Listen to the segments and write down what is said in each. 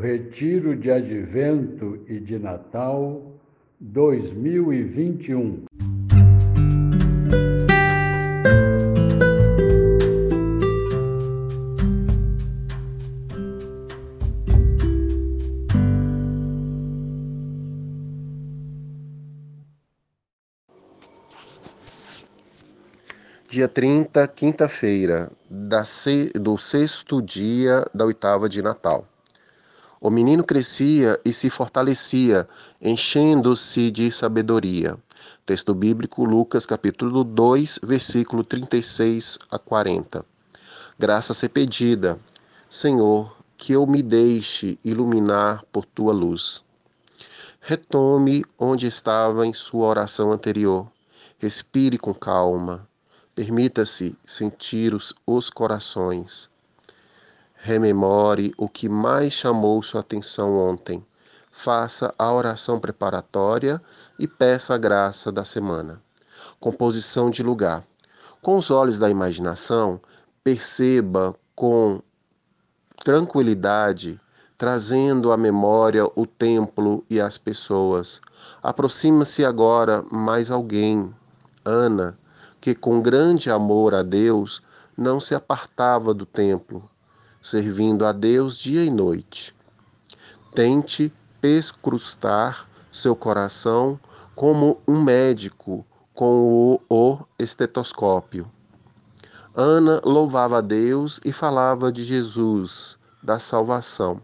Retiro de Advento e de Natal 2021. Dia 30, quinta-feira, do sexto dia da oitava de Natal. O menino crescia e se fortalecia, enchendo-se de sabedoria. Texto bíblico, Lucas capítulo 2, versículo 36 a 40. Graça ser pedida, Senhor, que eu me deixe iluminar por tua luz. Retome onde estava em sua oração anterior. Respire com calma Permita-se sentir os, os corações. Rememore o que mais chamou sua atenção ontem. Faça a oração preparatória e peça a graça da semana. Composição de lugar. Com os olhos da imaginação, perceba com tranquilidade, trazendo à memória o templo e as pessoas. Aproxima-se agora mais alguém. Ana, que com grande amor a Deus não se apartava do templo, servindo a Deus dia e noite. Tente pescrustar seu coração como um médico com o, o estetoscópio. Ana louvava a Deus e falava de Jesus, da salvação.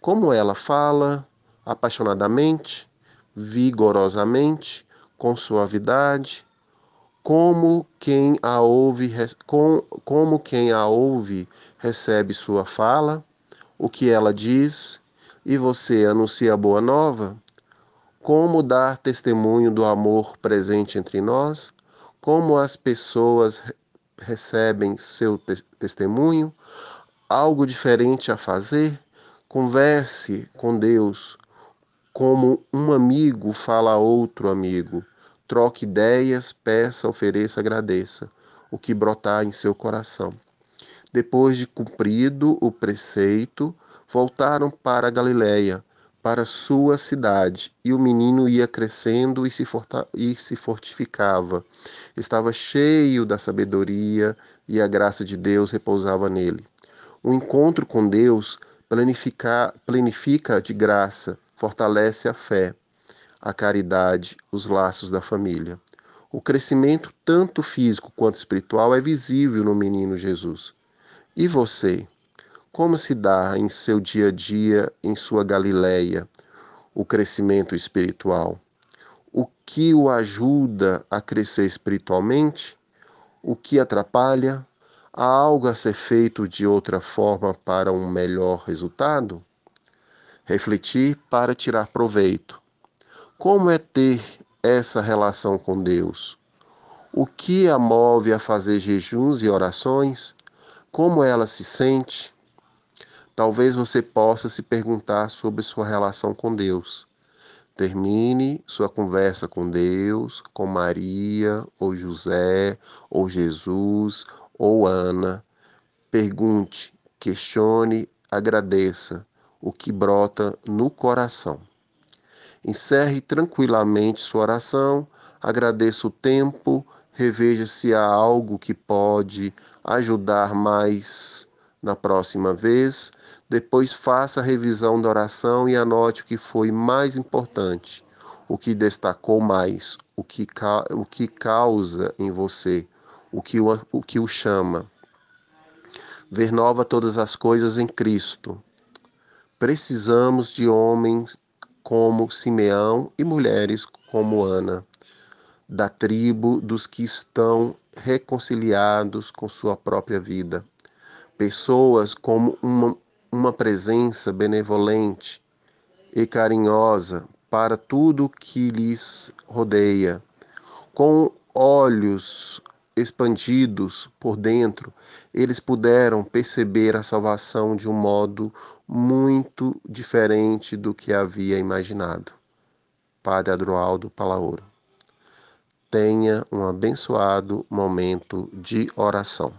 Como ela fala, apaixonadamente, vigorosamente, com suavidade, como quem a ouve, com, como quem a ouve recebe sua fala, o que ela diz, e você anuncia a boa nova? Como dar testemunho do amor presente entre nós? Como as pessoas recebem seu te testemunho? Algo diferente a fazer? Converse com Deus como um amigo fala a outro amigo. Troque ideias, peça, ofereça, agradeça o que brotar em seu coração. Depois de cumprido o preceito, voltaram para Galiléia, para sua cidade, e o menino ia crescendo e se, e se fortificava. Estava cheio da sabedoria e a graça de Deus repousava nele. O encontro com Deus planifica, de graça, fortalece a fé a caridade, os laços da família. O crescimento, tanto físico quanto espiritual, é visível no menino Jesus. E você? Como se dá em seu dia a dia, em sua Galileia, o crescimento espiritual? O que o ajuda a crescer espiritualmente? O que atrapalha? Há algo a ser feito de outra forma para um melhor resultado? Refletir para tirar proveito como é ter essa relação com Deus? O que a move a fazer jejuns e orações? Como ela se sente? Talvez você possa se perguntar sobre sua relação com Deus. Termine sua conversa com Deus, com Maria, ou José, ou Jesus, ou Ana. Pergunte, questione, agradeça o que brota no coração. Encerre tranquilamente sua oração, agradeça o tempo, reveja se há algo que pode ajudar mais na próxima vez. Depois faça a revisão da oração e anote o que foi mais importante, o que destacou mais, o que, o que causa em você, o que o, o que o chama. Ver nova todas as coisas em Cristo. Precisamos de homens como Simeão e mulheres como Ana, da tribo dos que estão reconciliados com sua própria vida. Pessoas como uma, uma presença benevolente e carinhosa para tudo que lhes rodeia, com olhos expandidos por dentro, eles puderam perceber a salvação de um modo muito diferente do que havia imaginado. Padre Adroaldo Palaoro. Tenha um abençoado momento de oração.